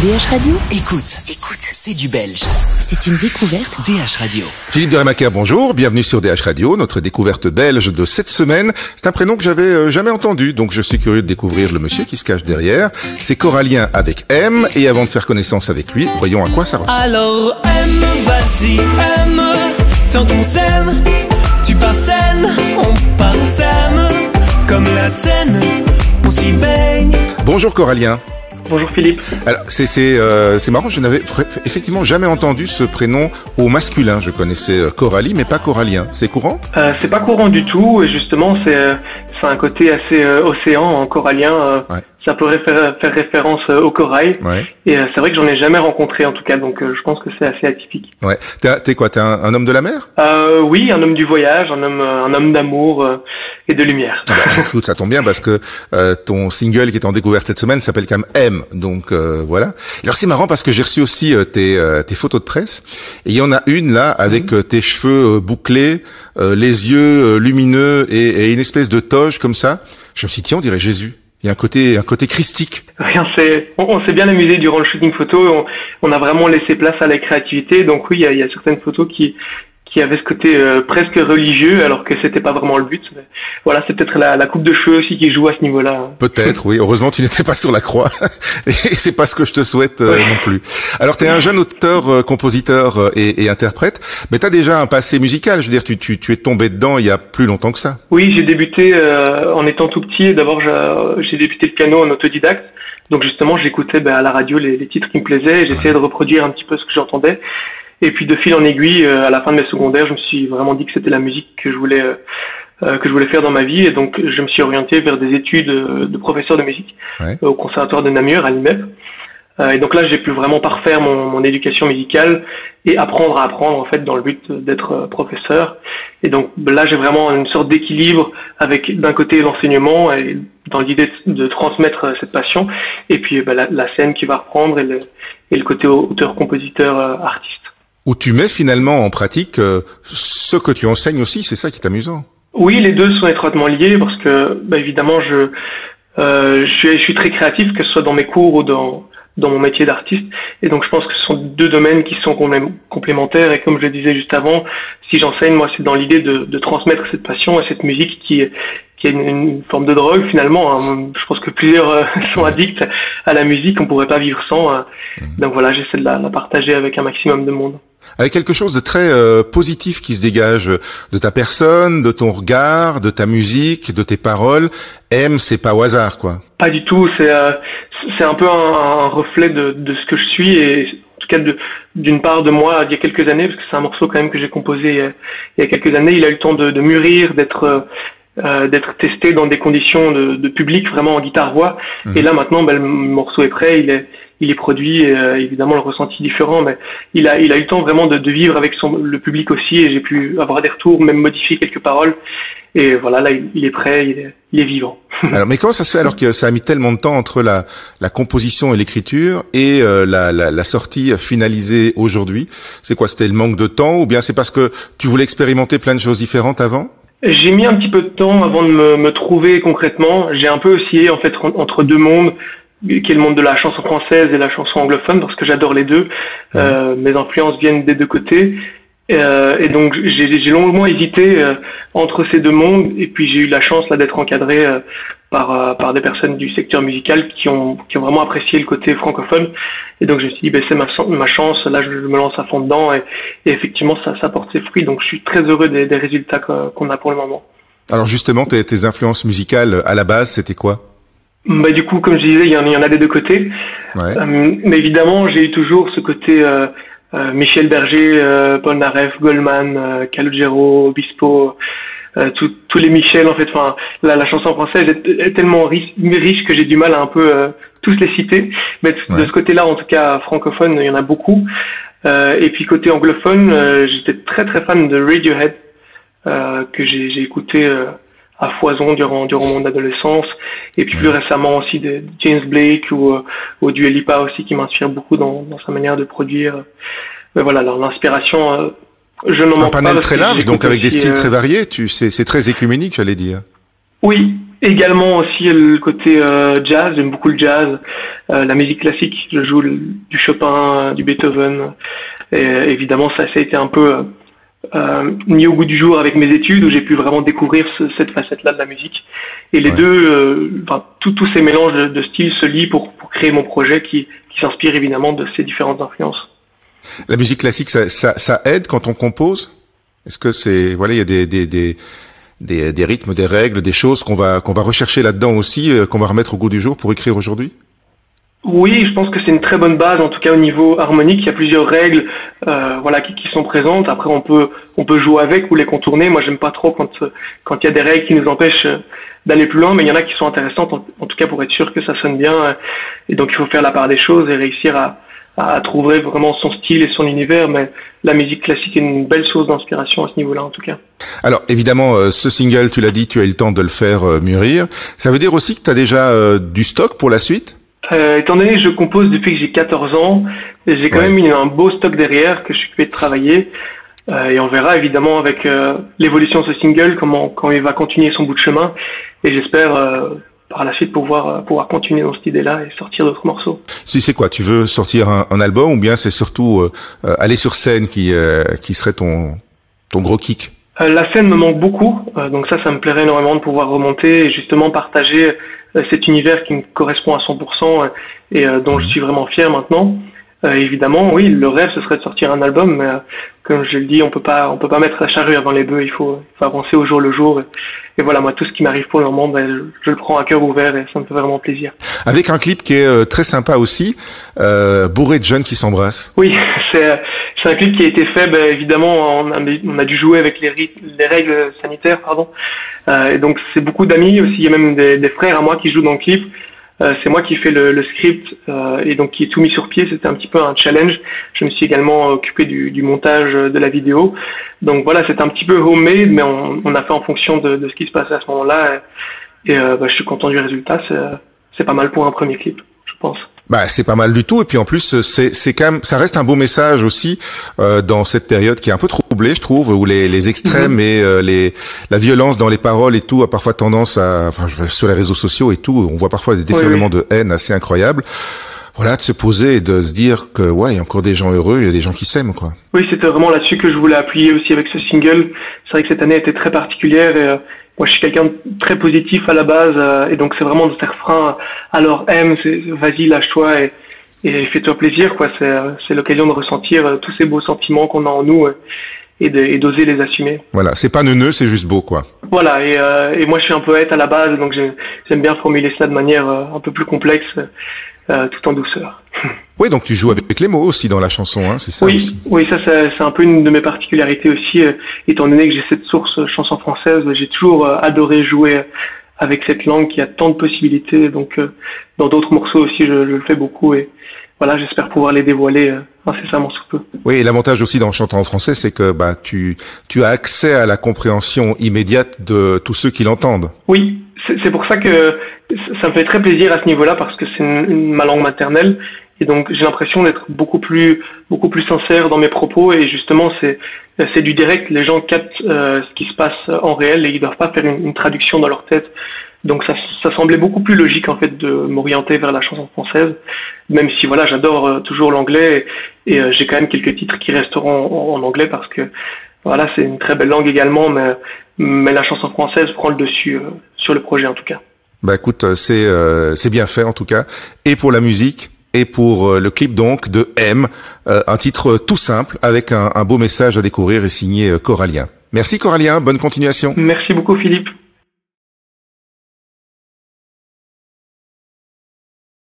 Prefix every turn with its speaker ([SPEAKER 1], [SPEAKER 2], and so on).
[SPEAKER 1] DH Radio
[SPEAKER 2] Écoute, écoute, c'est du belge.
[SPEAKER 1] C'est une découverte
[SPEAKER 2] DH Radio.
[SPEAKER 3] Philippe de Remaker, bonjour, bienvenue sur DH Radio, notre découverte belge de cette semaine. C'est un prénom que j'avais euh, jamais entendu, donc je suis curieux de découvrir le monsieur qui se cache derrière. C'est Corallien avec M, et avant de faire connaissance avec lui, voyons à quoi ça ressemble.
[SPEAKER 4] Alors aime, vas-y, aime, tant qu'on s'aime, tu pars scène, on part s'aime, comme la scène, on s'y baigne.
[SPEAKER 3] Bonjour Corallien.
[SPEAKER 5] Bonjour Philippe.
[SPEAKER 3] Alors c'est c'est euh, c'est marrant, je n'avais effectivement jamais entendu ce prénom au masculin. Je connaissais euh, Coralie, mais pas Corallien. C'est courant?
[SPEAKER 5] Euh, c'est pas courant du tout et justement c'est c'est un côté assez euh, océan en corallien.
[SPEAKER 3] Ouais.
[SPEAKER 5] Ça pourrait faire, faire référence euh, au corail
[SPEAKER 3] Ouais.
[SPEAKER 5] et euh, c'est vrai que j'en ai jamais rencontré en tout cas donc euh, je pense que c'est assez atypique.
[SPEAKER 3] Ouais. T'es quoi T'es un, un homme de la mer?
[SPEAKER 5] Euh, oui, un homme du voyage, un homme un homme d'amour euh, et de lumière.
[SPEAKER 3] Ah bah, écoute, ça tombe bien parce que euh, ton single qui est en découverte cette semaine s'appelle quand même M. Donc euh, voilà. Alors c'est marrant parce que j'ai reçu aussi euh, tes, euh, tes photos de presse et il y en a une là avec euh, tes cheveux bouclés, euh, les yeux lumineux et, et une espèce de toge comme ça. Je me suis dit tiens, on dirait Jésus. Il y a un côté un côté christique.
[SPEAKER 5] Rien, c'est on, s'est bien amusé durant le shooting photo. On, on a vraiment laissé place à la créativité. Donc oui, il y a, il y a certaines photos qui qui avaient ce côté euh, presque religieux, alors que c'était pas vraiment le but. Mais voilà, c'est peut-être la, la coupe de cheveux aussi qui joue à ce niveau-là.
[SPEAKER 3] Peut-être, oui. Heureusement, tu n'étais pas sur la croix. Et c'est pas ce que je te souhaite euh,
[SPEAKER 5] Ouais.
[SPEAKER 3] non plus. Alors, tu es un jeune auteur, euh, compositeur euh, et, et interprète, mais tu as déjà un passé musical. Je veux dire, tu, tu, tu es tombé dedans il y a plus longtemps que ça.
[SPEAKER 5] Oui, j'ai débuté euh, en étant tout petit. D'abord, j'ai débuté le piano en autodidacte. Donc justement, j'écoutais ben, à la radio les, les titres qui me plaisaient et j'essayais de reproduire un petit peu ce que j'entendais. Et puis de fil en aiguille, euh, à la fin de mes secondaires, je me suis vraiment dit que c'était la musique que je voulais euh, euh, que je voulais faire dans ma vie. Et donc je me suis orienté vers des études de professeur de musique
[SPEAKER 3] Ouais.
[SPEAKER 5] au conservatoire de Namur à l'IMEP. Et donc là, j'ai pu vraiment parfaire mon, mon éducation musicale et apprendre à apprendre en fait dans le but d'être professeur. Et donc là, j'ai vraiment une sorte d'équilibre avec d'un côté l'enseignement et dans l'idée de, de transmettre cette passion, et puis bah, la, la scène qui va reprendre et le, et le côté auteur, compositeur, euh, artiste.
[SPEAKER 3] Où tu mets finalement en pratique euh, ce que tu enseignes aussi. C'est ça qui est amusant.
[SPEAKER 5] Oui, les deux sont étroitement liés parce que, bah, évidemment, je, euh, je, suis, très créatif, que ce soit dans mes cours ou dans, dans mon métier d'artiste. Et donc, je pense que ce sont deux domaines qui sont complé- complémentaires. Et comme je le disais juste avant, si j'enseigne, moi, c'est dans l'idée de, de transmettre cette passion et cette musique qui, qui est une, une forme de drogue finalement. hein. Je pense que plusieurs euh, sont addicts à la musique, on pourrait pas vivre sans. euh. Donc voilà, j'essaie de la, la partager avec un maximum de monde.
[SPEAKER 3] Avec quelque chose de très euh, positif qui se dégage de ta personne, de ton regard, de ta musique, de tes paroles. M, c'est pas au hasard, quoi.
[SPEAKER 5] Pas du tout. C'est euh, c'est un peu un, un reflet de, de ce que je suis et en tout cas d'une part de moi il y a quelques années parce que c'est un morceau quand même que j'ai composé il y a, il y a quelques années. Il a eu le temps de, de mûrir, d'être euh, d'être testé dans des conditions de, de public vraiment en guitare voix. Et là maintenant, ben, le morceau est prêt, il est il est produit. Et, euh, évidemment, le ressenti est différent, mais il a il a eu le temps vraiment de, de vivre avec son le public aussi. Et j'ai pu avoir des retours, même modifier quelques paroles. Et voilà, là, il, il est prêt, il est, il est vivant.
[SPEAKER 3] Alors, mais comment ça se fait alors que ça a mis tellement de temps entre la, la composition et l'écriture et euh, la, la, la sortie finalisée aujourd'hui? C'est quoi C'était le manque de temps ou bien c'est parce que tu voulais expérimenter plein de choses différentes avant?
[SPEAKER 5] J'ai mis un petit peu de temps avant de me, me trouver concrètement. J'ai un peu oscillé en fait en- entre deux mondes, qui est le monde de la chanson française et la chanson anglophone, parce que j'adore les deux. Euh, mes influences viennent des deux côtés. Euh, et donc j'ai longuement hésité euh, entre ces deux mondes, et puis j'ai eu la chance là d'être encadré euh, par euh, par des personnes du secteur musical qui ont qui ont vraiment apprécié le côté francophone. Et donc je me suis dit ben, c'est ma ma chance, là je me lance à fond dedans, et, et effectivement ça ça porte ses fruits. Donc je suis très heureux des, des résultats qu'on a pour le moment.
[SPEAKER 3] Alors justement, tes, tes influences musicales à la base, c'était quoi?
[SPEAKER 5] Bah, du coup, comme je disais, il y en, il y en a des deux côtés.
[SPEAKER 3] Ouais.
[SPEAKER 5] Euh, mais évidemment, j'ai eu toujours ce côté euh, Michel Berger, euh, Paul Naref, Goldman, euh, Calogero, Obispo, euh, tous les Michel en fait. Enfin, la, la chanson française est, est tellement riche, riche que j'ai du mal à un peu euh, tous les citer. Mais de
[SPEAKER 3] Ouais.
[SPEAKER 5] ce côté-là, en tout cas francophone, il y en a beaucoup. Euh, et puis côté anglophone, euh, j'étais très très fan de Radiohead euh, que j'ai j'ai écouté euh, à foison durant durant mon adolescence et puis plus récemment aussi de, James Blake ou euh, ou du Lipa aussi qui m'inspire beaucoup dans, dans sa manière de produire. Mais voilà, alors, l'inspiration, euh, je n'en
[SPEAKER 3] Un
[SPEAKER 5] manque pas.
[SPEAKER 3] panel très large, donc avec des styles
[SPEAKER 5] euh,
[SPEAKER 3] très variés. Tu, c'est, c'est très écuménique, j'allais dire.
[SPEAKER 5] Oui, également aussi le côté jazz, j'aime beaucoup le jazz, la musique classique, je joue du Chopin, du Beethoven, et évidemment ça, ça a été un peu euh, mis au goût du jour avec mes études où j'ai pu vraiment découvrir cette facette-là de la musique. Et les deux, euh, enfin, tous ces mélanges de, styles se lient pour, pour, créer mon projet qui, qui s'inspire évidemment de ces différentes influences.
[SPEAKER 3] La musique classique, ça, ça, ça aide quand on compose? Est-ce que c'est voilà, il y a des, des, des, des, des rythmes, des règles, des choses qu'on va qu'on va rechercher là-dedans aussi, euh, qu'on va remettre au goût du jour pour écrire aujourd'hui?
[SPEAKER 5] Oui, je pense que c'est une très bonne base, en tout cas au niveau harmonique. Il y a plusieurs règles, euh, voilà, qui, qui, sont présentes. Après, on peut, on peut jouer avec ou les contourner. Moi, j'aime pas trop quand, quand il y a des règles qui nous empêchent d'aller plus loin, mais il y en a qui sont intéressantes, en, tout cas pour être sûr que ça sonne bien. Et donc, il faut faire la part des choses et réussir à, à trouver vraiment son style et son univers. Mais la musique classique est une belle source d'inspiration à ce niveau-là, en tout cas.
[SPEAKER 3] Alors, évidemment, euh, ce single, tu l'as dit, tu as eu le temps de le faire euh, mûrir. Ça veut dire aussi que tu as déjà euh, du stock pour la suite?
[SPEAKER 5] Euh, étant donné que je compose depuis que j'ai 14 ans, j'ai quand même un beau stock derrière que je suis occupé de travailler. Euh, et on verra évidemment avec euh, l'évolution de ce single comment, quand il va continuer son bout de chemin. Et j'espère euh, par la suite pouvoir, pouvoir continuer dans cette idée-là et sortir d'autres morceaux.
[SPEAKER 3] Si c'est quoi? Tu veux sortir un, un album ou bien c'est surtout aller sur scène qui, qui serait ton, ton gros kick?
[SPEAKER 5] La scène me manque beaucoup, donc ça, ça me plairait énormément de pouvoir remonter et justement partager euh, cet univers qui me correspond à 100% euh, et euh, dont je suis vraiment fier maintenant. évidemment, oui, le rêve ce serait de sortir un album, mais comme je le dis, on peut pas, on peut pas mettre la charrue avant les bœufs. Il faut, faut avancer au jour le jour. Et, voilà, moi, tout ce qui m'arrive pour le moment, ben, je, le prends à cœur ouvert et ça me fait vraiment plaisir.
[SPEAKER 3] Avec un clip qui est très sympa aussi, euh, bourré de jeunes qui s'embrassent.
[SPEAKER 5] Oui, c'est, c'est un clip qui a été fait, ben, évidemment, on a, on a dû jouer avec les, les règles sanitaires, pardon. Euh, et donc c'est beaucoup d'amis aussi, il y a même des, des, frères à moi qui jouent dans le clip. Euh, c'est moi qui fais le, le script euh, et donc qui est tout mis sur pied. C'était un petit peu un challenge. Je me suis également occupé du, du montage de la vidéo. Donc voilà, c'est un petit peu homemade, mais on, on, a fait en fonction de, de, ce qui se passait à ce moment-là. Et, et bah, je suis content du résultat. C'est pas mal pour un premier clip, je pense.
[SPEAKER 3] Bah, c'est pas mal du tout. Et puis en plus, c'est c'est quand même, ça reste un beau message aussi euh, dans cette période qui est un peu troublée, je trouve, où les, les extrêmes mhm. et euh, les la violence dans les paroles et tout a parfois tendance à, enfin, sur les réseaux sociaux et tout, on voit parfois des déferlements de haine assez incroyables. Voilà, de se poser et de se dire que ouais, il y a encore des gens heureux, il y a des gens qui s'aiment, quoi.
[SPEAKER 5] Oui, c'était vraiment là-dessus que je voulais appuyer aussi avec ce single. C'est vrai que cette année était très particulière et euh, moi je suis quelqu'un de très positif à la base euh, et donc c'est vraiment de faire frein alors aime vas-y lâche-toi et, et fais-toi plaisir quoi c'est c'est l'occasion de ressentir euh, tous ces beaux sentiments qu'on a en nous euh, et d'oser les assumer.
[SPEAKER 3] Voilà, c'est pas neuneux, c'est juste beau, quoi.
[SPEAKER 5] Voilà, et, et moi je suis un poète à la base, donc j'aime bien formuler ça de manière un peu plus complexe, tout en douceur.
[SPEAKER 3] Oui, donc tu joues avec les mots aussi dans la chanson, hein, c'est ça
[SPEAKER 5] oui,
[SPEAKER 3] aussi.
[SPEAKER 5] Oui, ça c'est un peu une de mes particularités aussi, euh, étant donné que j'ai cette source euh, chanson française, j'ai toujours euh, adoré jouer avec cette langue qui a tant de possibilités. Donc dans d'autres morceaux aussi, je, je, le fais beaucoup et voilà, j'espère pouvoir les dévoiler incessamment sous peu.
[SPEAKER 3] Oui, et l'avantage aussi dans chantant en français, c'est que bah tu tu as accès à la compréhension immédiate de tous ceux qui l'entendent.
[SPEAKER 5] Oui, c'est pour ça que ça me fait très plaisir à ce niveau-là parce que c'est ma langue maternelle. Et donc j'ai l'impression d'être beaucoup plus beaucoup plus sincère dans mes propos. Et justement c'est c'est du direct. Les gens captent euh, ce qui se passe en réel et ils doivent pas faire une, une traduction dans leur tête. Donc ça, ça, semblait beaucoup plus logique en fait de m'orienter vers la chanson française, même si voilà j'adore euh, toujours l'anglais. Et, et euh, j'ai quand même quelques titres qui resteront en, en anglais parce que voilà c'est une très belle langue également, mais mais la chanson française prend le dessus euh, sur le projet en tout cas.
[SPEAKER 3] Bah écoute, c'est c'est bien fait en tout cas et pour la musique et pour euh, le clip donc de M, euh, un titre tout simple avec un, un beau message à découvrir et signé euh, Coralien. Merci Coralien, bonne continuation.
[SPEAKER 5] Merci beaucoup Philippe.